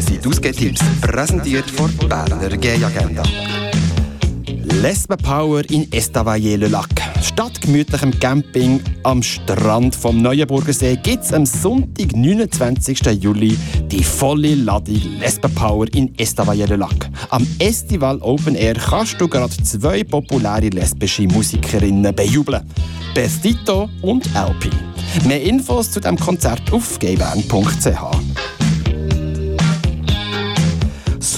sind die Ausgehtipps, präsentiert von Berner Gay Agenda. Lesbe Power in Estavayer-le-Lac. Statt gemütlichem Camping am Strand vom Neuenburgersee gibt es am Sonntag, 29. Juli, die volle Ladung Lesbe Power in Estavayer-le-Lac. Am Estival Open Air kannst du gerade zwei populäre lesbische Musikerinnen bejubeln. Bestito und LP. Mehr Infos zu dem Konzert auf gbn.ch.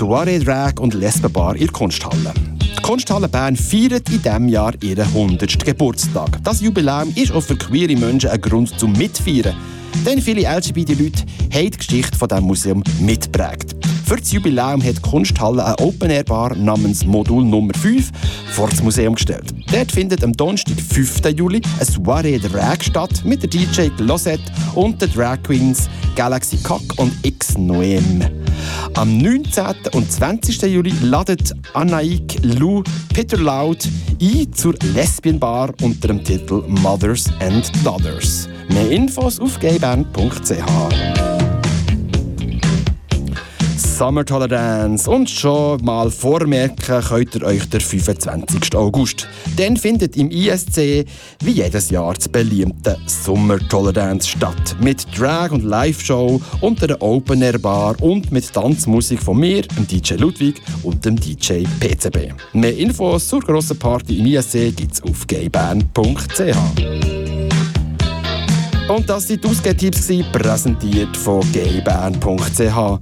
Soiree Drag und Lesbenbar in der Kunsthalle. Die Kunsthalle Bern feiert in diesem Jahr ihren 100. Geburtstag. Das Jubiläum ist auch für queere Menschen ein Grund zum Mitfeiern. Denn viele LGBT-Leute haben die Geschichte von diesem Museum mitgeprägt. Für das Jubiläum hat die Kunsthalle eine Open-Air-Bar namens Modul Nummer 5 vor das Museum gestellt. Dort findet am Donnerstag, 5. Juli, eine Soiree Drag statt mit der DJ Glosette und den Drag Queens Galaxy Cock und X Noem. Am 19. und 20. Juli ladet Anaik Lou Peter Loud ein zur Lesbian Bar unter dem Titel Mothers and Daughters. Mehr Infos auf gayband.ch. Summer Tolerance. Und schon mal vormerken könnt ihr euch der 25. August. Dann findet im ISC wie jedes Jahr das beliebte Summer Tolerance statt. Mit Drag- und Live-Show und einer Open-Air-Bar und mit Tanzmusik von mir, dem DJ Ludwig und dem DJ PCB. Mehr Infos zur grossen Party im ISC gibt's auf gayband.ch. Und das waren die Ausgehtipps, präsentiert von gayband.ch.